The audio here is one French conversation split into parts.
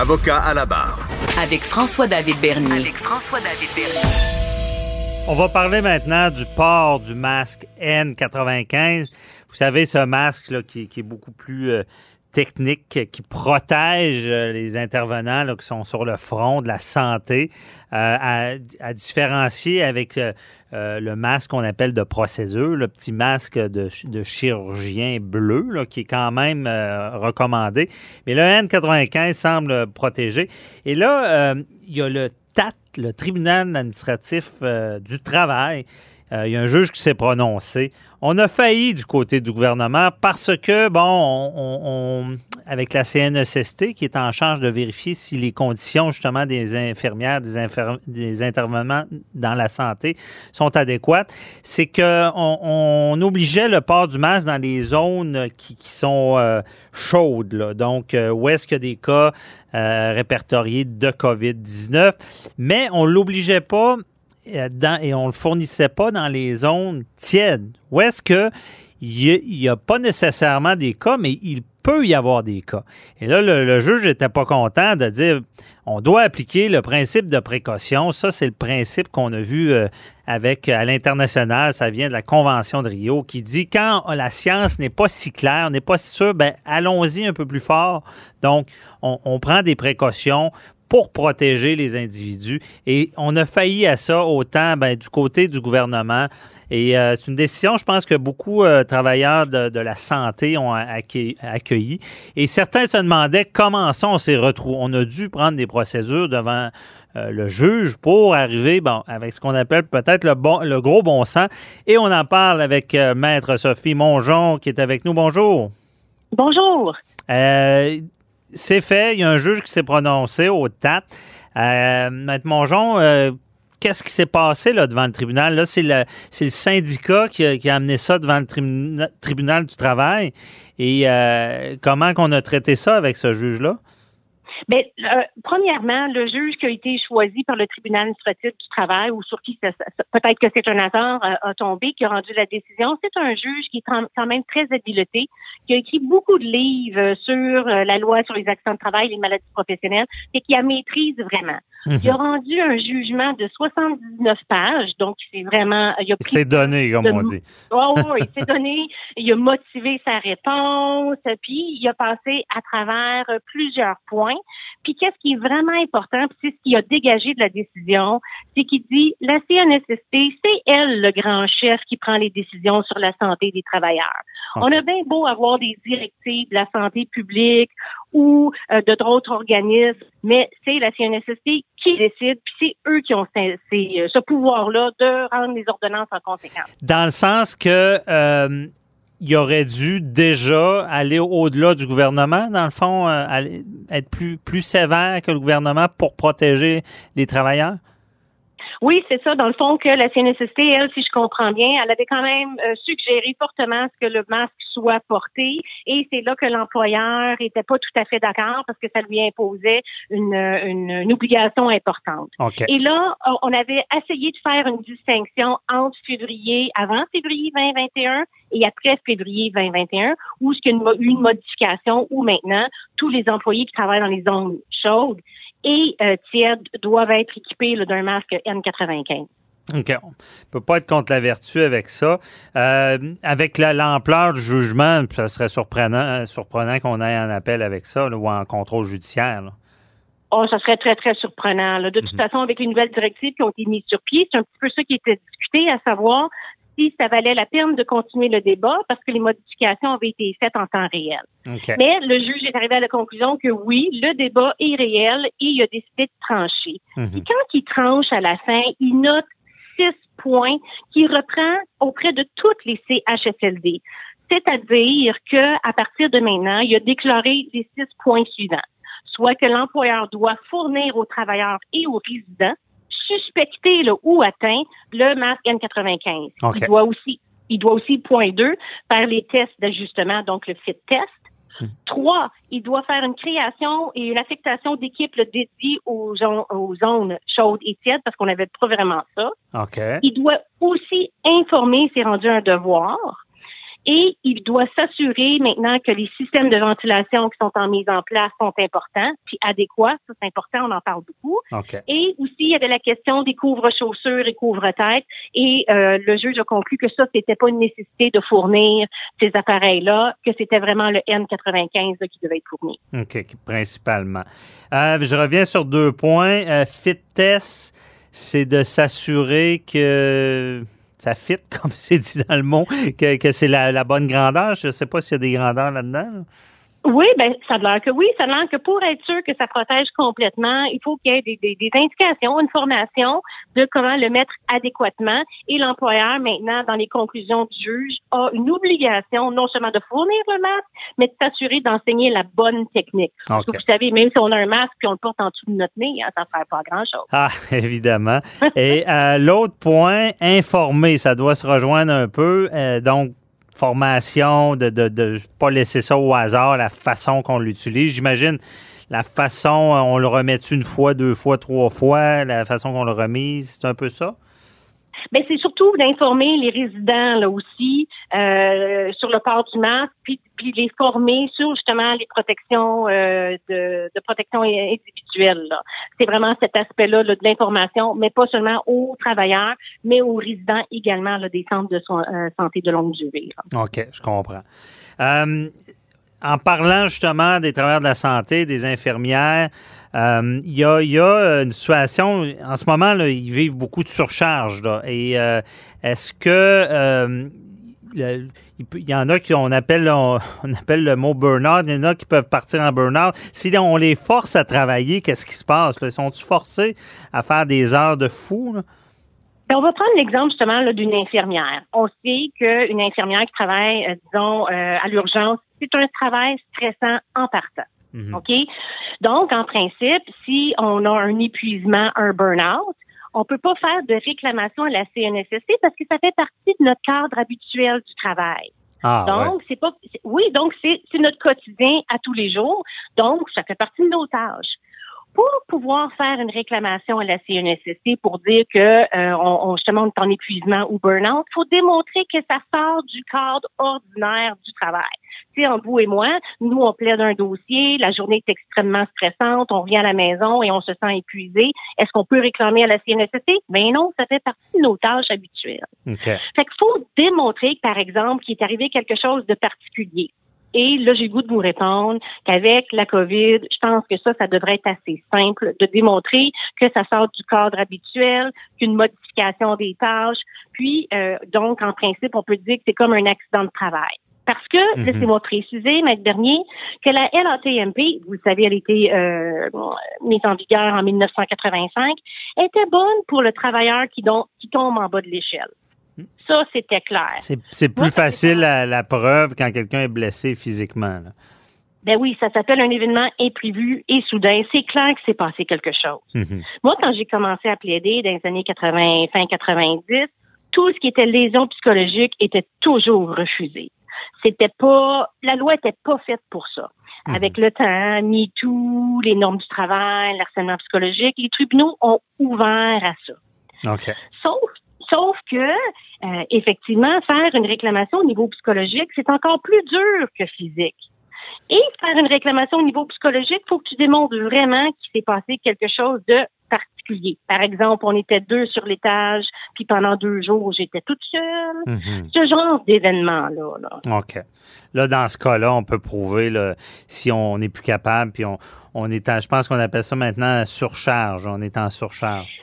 Avocat à la barre. Avec François-David Bernier. avec François-David Bernier. On va parler maintenant du port du masque N95. Vous savez, ce masque là, qui, qui est beaucoup plus euh, technique, qui protège euh, les intervenants là, qui sont sur le front de la santé, euh, à, à différencier avec euh, euh, le masque qu'on appelle de procédure, le petit masque de, chirurgien bleu, là, qui est quand même recommandé. Mais le N95 semble protéger. Et là, il y a le TAT, le tribunal administratif du travail. Euh, il y a un juge qui s'est prononcé. On a failli du côté du gouvernement parce que, bon, on, on- on- avec la CNESST qui est en charge de vérifier si les conditions justement des infirmières, des, des intervenants dans la santé sont adéquates, c'est que on, obligeait le port du masque dans les zones qui, qui sont euh, chaudes, là. donc euh, où est-ce qu'il y a des cas euh, répertoriés de COVID-19, mais on l'obligeait pas euh, dans- et on le fournissait pas dans les zones tièdes. Où est-ce que il n'y a, pas nécessairement des cas, mais il peut y avoir des cas. Et là, le, le juge n'était pas content de dire on doit appliquer le principe de précaution. Ça, c'est le principe qu'on a vu euh, avec à l'international. Ça vient de la Convention de Rio qui dit quand la science n'est pas si claire, n'est pas si sûre, ben, allons-y un peu plus fort. Donc, on, on prend des précautions pour protéger les individus. Et on a failli à ça autant ben, du côté du gouvernement. Et euh, c'est une décision, je pense que beaucoup de travailleurs de, de la santé ont accueilli, accueilli. Et certains se demandaient comment ça on s'est retrouvés. On a dû prendre des procédures devant euh, le juge pour arriver bon, avec ce qu'on appelle peut-être le, bon, le gros bon sens. Et on en parle avec euh, Maître Sophie Mongeon qui est avec nous. Bonjour. Bonjour. C'est fait. Il y a un juge qui s'est prononcé au TAT. Euh, Maître Mongeon, euh, qu'est-ce qui s'est passé là, devant le tribunal? Là, c'est le, syndicat qui a, amené ça devant le tribuna- tribunal du travail. Et euh, comment qu'on a traité ça avec ce juge-là? Bien, euh, premièrement, le juge qui a été choisi par le tribunal administratif du travail ou sur qui peut-être que c'est un hasard euh, a tombé, qui a rendu la décision, c'est un juge qui est quand même très habilité, qui a écrit beaucoup de livres sur euh, la loi sur les accidents de travail, les maladies professionnelles, et qui a maîtrise vraiment. Il a rendu un jugement de 79 pages, donc c'est vraiment, il a pris C'est donné, comme de- on dit. Oh, oui, il s'est donné, il a motivé sa réponse, puis il a passé à travers euh, plusieurs points. Puis qu'est-ce qui est vraiment important, puis c'est ce qui a dégagé de la décision, c'est qu'il dit la CNSST, c'est elle le grand chef qui prend les décisions sur la santé des travailleurs. On a bien beau avoir des directives de la santé publique ou euh, de d'autres organismes, mais c'est la CNSST qui décide, puis c'est eux qui ont ces- ces- ce pouvoir-là de rendre les ordonnances en conséquence. Dans le sens que euh, il aurait dû déjà aller au-delà du gouvernement, dans le fond, euh, être plus, plus sévère que le gouvernement pour protéger les travailleurs? Oui, c'est ça. Dans le fond, que la CNSST, elle, si je comprends bien, elle avait quand même euh, suggéré fortement ce que le masque soit porté. Et c'est là que l'employeur était pas tout à fait d'accord parce que ça lui imposait une, une, une obligation importante. OK. Et là, on- avait essayé de faire une distinction entre février, avant février 2021 et après février 2021, où ce qu'il y a une, mo- une modification où maintenant, tous les employés qui travaillent dans les zones chaudes et euh, tièdes doivent être équipés d'un masque N95. OK. On peut pas être contre la vertu avec ça. Euh, avec la- l'ampleur du jugement, ça serait surprenant, surprenant qu'on aille en appel avec ça là, ou en contrôle judiciaire. là. Oh, ça serait très, très surprenant. là. De toute Mhm. façon, avec les nouvelles directives qui ont été mises sur pied, c'est un petit peu ça qui était discuté, à savoir si ça valait la peine de continuer le débat parce que les modifications avaient été faites en temps réel. Mais le juge est arrivé à la conclusion que oui, le débat est réel et il a décidé de trancher. Mhm. Puis quand il tranche à la fin, il note six points qui reprend auprès de toutes les CHSLD. C'est-à-dire que à partir de maintenant, il a déclaré les six points suivants. soit que l'employeur doit fournir aux travailleurs et aux résidents suspectés là, ou atteints le masque N95. OK. Il doit aussi, il doit aussi, point 2, faire les tests d'ajustement, donc le fit test. Trois, il doit faire une création et une affectation d'équipes dédiées aux, zo- aux zones chaudes et tièdes parce qu'on n'avait pas vraiment ça. Il doit aussi informer, c'est rendu un devoir. Et il doit s'assurer maintenant que les systèmes de ventilation qui sont en mise en place sont importants, puis adéquats. Ça, c'est important, on en parle beaucoup. OK. Et aussi, il y avait la question des couvre-chaussures et couvre-têtes. Et euh, le juge a conclu que ça, c'était pas une nécessité de fournir ces appareils-là, que c'était vraiment le N95 là, qui devait être fourni. OK, principalement. Euh, je reviens sur deux points. Euh, fit test, c'est de s'assurer que ça fit, comme c'est dit dans le mot, que, que c'est la, la bonne grandeur. Je ne sais pas s'il y a des grandeurs là-dedans. là. Oui, ben ça a l'air que oui, ça a l'air que pour être sûr que ça protège complètement, il faut qu'il y ait des, des, des indications, une formation de comment le mettre adéquatement. Et l'employeur, maintenant, dans les conclusions du juge, a une obligation non seulement de fournir le masque, mais de s'assurer d'enseigner la bonne technique. Parce que vous savez, même si on a un masque et on le porte en dessous de notre nez, hein, ça ne fait pas grand-chose. Ah, évidemment. Et euh, l'autre point, informer, ça doit se rejoindre un peu. Euh, donc, de ne de, de pas laisser ça au hasard, la façon qu'on l'utilise. J'imagine la façon, on le remet une fois, deux fois, trois fois, la façon qu'on le remise, c'est un peu ça? Ben, c'est surtout d'informer les résidents là aussi euh, sur le port du masque, puis, puis les former sur justement les protections euh, de, de protection individuelle. C'est vraiment cet aspect-là là, de l'information, mais pas seulement aux travailleurs, mais aux résidents également là, des centres de euh, santé de longue durée. là. OK, je comprends. Euh, en parlant justement des travailleurs de la santé, des infirmières, il y, y a une situation, en ce moment, là, ils vivent beaucoup de surcharge. Là, et euh, est-ce que euh, il y en a qui on appelle, on, appelle le mot burn-out, il y en a qui peuvent partir en burn-out. Si on les force à travailler, qu'est-ce qui se passe? Sont-ils forcés à faire des heures de fou? Ben, on va prendre l'exemple justement d'une infirmière. On sait qu'une infirmière qui travaille, euh, disons, euh, à l'urgence, c'est un travail stressant en partant. Mhm. OK? Donc, en principe, si on a un épuisement, un burn-out, on peut pas faire de réclamation à la CNSST parce que ça fait partie de notre cadre habituel du travail. Ah, ouais. Donc, c'est pas, oui, donc c'est, c'est notre quotidien à tous les jours. Donc, ça fait partie de nos tâches. Pour pouvoir faire une réclamation à la CNSST pour dire que euh, on, on justement on est en épuisement ou burn-out, faut démontrer que ça sort du cadre ordinaire du travail. Tu sais, en vous et moi, nous on plaide un dossier, la journée est extrêmement stressante, on revient à la maison et on se sent épuisé. Est-ce qu'on peut réclamer à la CNSST Ben non, ça fait partie de nos tâches habituelles. OK. Fait qu'il faut démontrer, par exemple, qu'il est arrivé quelque chose de particulier. Et là, j'ai le goût de vous répondre qu'avec la COVID, je pense que ça, ça devrait être assez simple de démontrer que ça sort du cadre habituel, qu'une modification des tâches. Puis, euh, donc, en principe, on peut dire que c'est comme un accident de travail. Parce que, Mhm. laissez-moi préciser, Maître Bernier, que la LATMP, vous le savez, elle a été euh, mise en vigueur en 1985, était bonne pour le travailleur qui, don- qui tombe en bas de l'échelle. Ça, c'était clair. C'est plus Moi, facile la, la preuve quand quelqu'un est blessé physiquement. là. Ben oui, ça s'appelle un événement imprévu et soudain. C'est clair que c'est passé quelque chose. Mhm. Moi, quand j'ai commencé à plaider dans les années 80, fin 90, tout ce qui était lésion psychologique était toujours refusé. C'était pas, la loi était pas faite pour ça. Mhm. Avec le temps, MeToo, les normes du travail, l'harcèlement psychologique, les tribunaux ont ouvert à ça. OK. Sauf, sauf que, euh, effectivement, faire une réclamation au niveau psychologique, c'est encore plus dur que physique. Et faire une réclamation au niveau psychologique, il faut que tu démontres vraiment qu'il s'est passé quelque chose de particulier. Par exemple, on était deux sur l'étage, puis pendant deux jours, j'étais toute seule. Mhm. Ce genre d'événement-là. Là. OK. Là, dans ce cas-là, on peut prouver là, si on n'est plus capable, puis on, on est en, je pense qu'on appelle ça maintenant surcharge. On est en surcharge.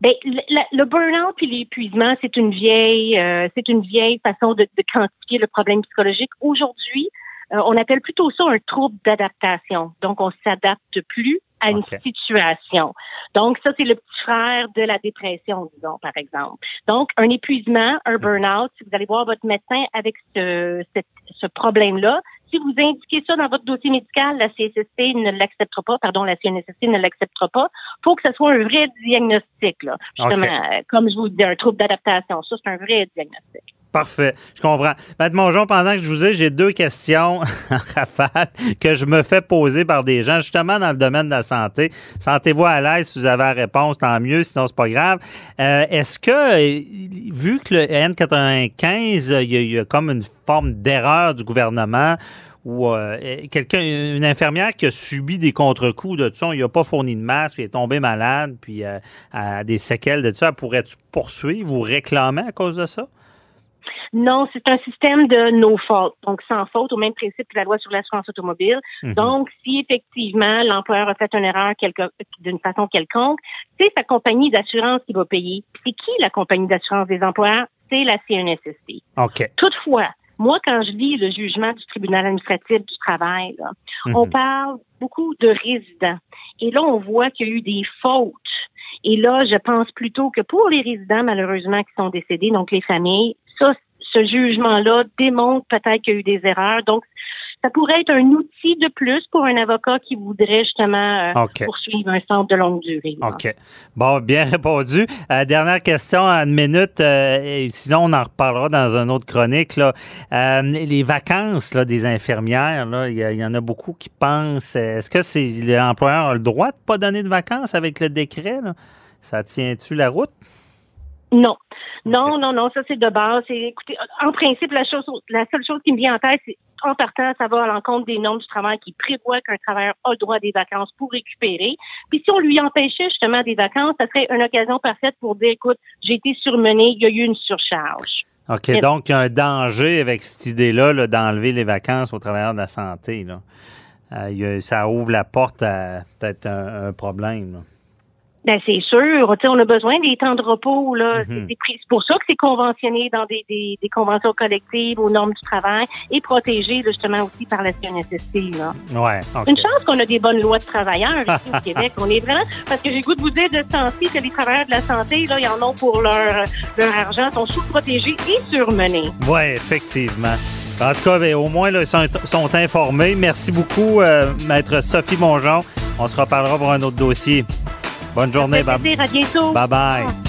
Ben, le, burn-out puis l'épuisement, c'est une vieille, euh, c'est une vieille façon de, de quantifier le problème psychologique. Aujourd'hui, euh, on appelle plutôt ça un trouble d'adaptation. Donc, on s'adapte plus à une situation. Donc, ça, c'est le petit frère de la dépression, disons, par exemple. Donc, un épuisement, un burn-out, si vous allez voir votre médecin avec ce, cette- ce problème-là, Si vous indiquez ça dans votre dossier médical, la CSST ne l'acceptera pas, pardon, la CNSST ne l'acceptera pas. faut que ce soit un vrai diagnostic, là. Justement, euh, comme je vous dis, un trouble d'adaptation. Ça, c'est un vrai diagnostic. Parfait, je comprends. Maître Mongeon, pendant que je vous ai, j'ai deux questions en rafale que je me fais poser par des gens, justement dans le domaine de la santé. Sentez-vous à l'aise si vous avez la réponse, tant mieux, sinon c'est pas grave. Euh, Est-ce que, vu que le N95, il y, a, comme une forme d'erreur du gouvernement, ou euh, quelqu'un, une infirmière qui a subi des contre-coups de tout ça, il n'a pas fourni de masque, puis est tombé malade, puis euh, a des séquelles de tout ça, pourrais-tu poursuivre ou réclamer à cause de ça? Non, c'est un système de no fault, donc sans faute, au même principe que la loi sur l'assurance automobile. Mhm. Donc, si effectivement l'employeur a fait une erreur d'une façon quelconque, c'est sa compagnie d'assurance qui va payer. C'est qui la compagnie d'assurance des employeurs? C'est la CNSST. OK. Toutefois, moi, quand je lis le jugement du tribunal administratif du travail, là, on Mhm. parle beaucoup de résidents. Et là, on voit qu'il y a eu des fautes. Et là, je pense plutôt que pour les résidents, malheureusement, qui sont décédés, donc les familles, ça, ce jugement-là démontre peut-être qu'il y a eu des erreurs. Donc, ça pourrait être un outil de plus pour un avocat qui voudrait justement euh, poursuivre un centre de longue durée. OK. Bon, bien répondu. Euh, dernière question en une minute. euh, et sinon, on en reparlera dans une autre chronique. Là. Les vacances là, des infirmières, là, il y, en a beaucoup qui pensent. Est-ce que c'est l'employeur a le droit de pas donner de vacances avec le décret? là? Ça tient-tu la route? Non. Non, non, non, ça c'est de base. Écoutez, en principe, la chose, la seule chose qui me vient en tête, c'est en partant, ça va à l'encontre des normes du travail qui prévoient qu'un travailleur a le droit à des vacances pour récupérer. Puis si on lui empêchait justement des vacances, ça serait une occasion parfaite pour dire, écoute, j'ai été surmené, il y a eu une surcharge. OK. Et- Donc, il y a un danger avec cette idée-là là, d'enlever les vacances aux travailleurs de la santé. Là. Euh, ça ouvre la porte à peut-être un, un problème. là. Ben c'est sûr, on a besoin des temps de repos là. Mhm. C'est pour ça que c'est conventionné dans des, des, des conventions collectives aux normes du travail et protégé justement aussi par la CNSST là. Ouais. Une chance qu'on a des bonnes lois de travailleurs ici au Québec. On est vraiment parce que j'ai goût de vous dire de ce temps-ci que les travailleurs de la santé là, ils en ont pour leur leur argent, sont sous-protégés et surmenés. Oui, effectivement. En tout cas, ben, au moins, là, ils sont, sont informés. Merci beaucoup, euh, Maître Sophie Mongeon. On se reparlera pour un autre dossier. Bonne journée. Plaisir. À bientôt. Bye bye.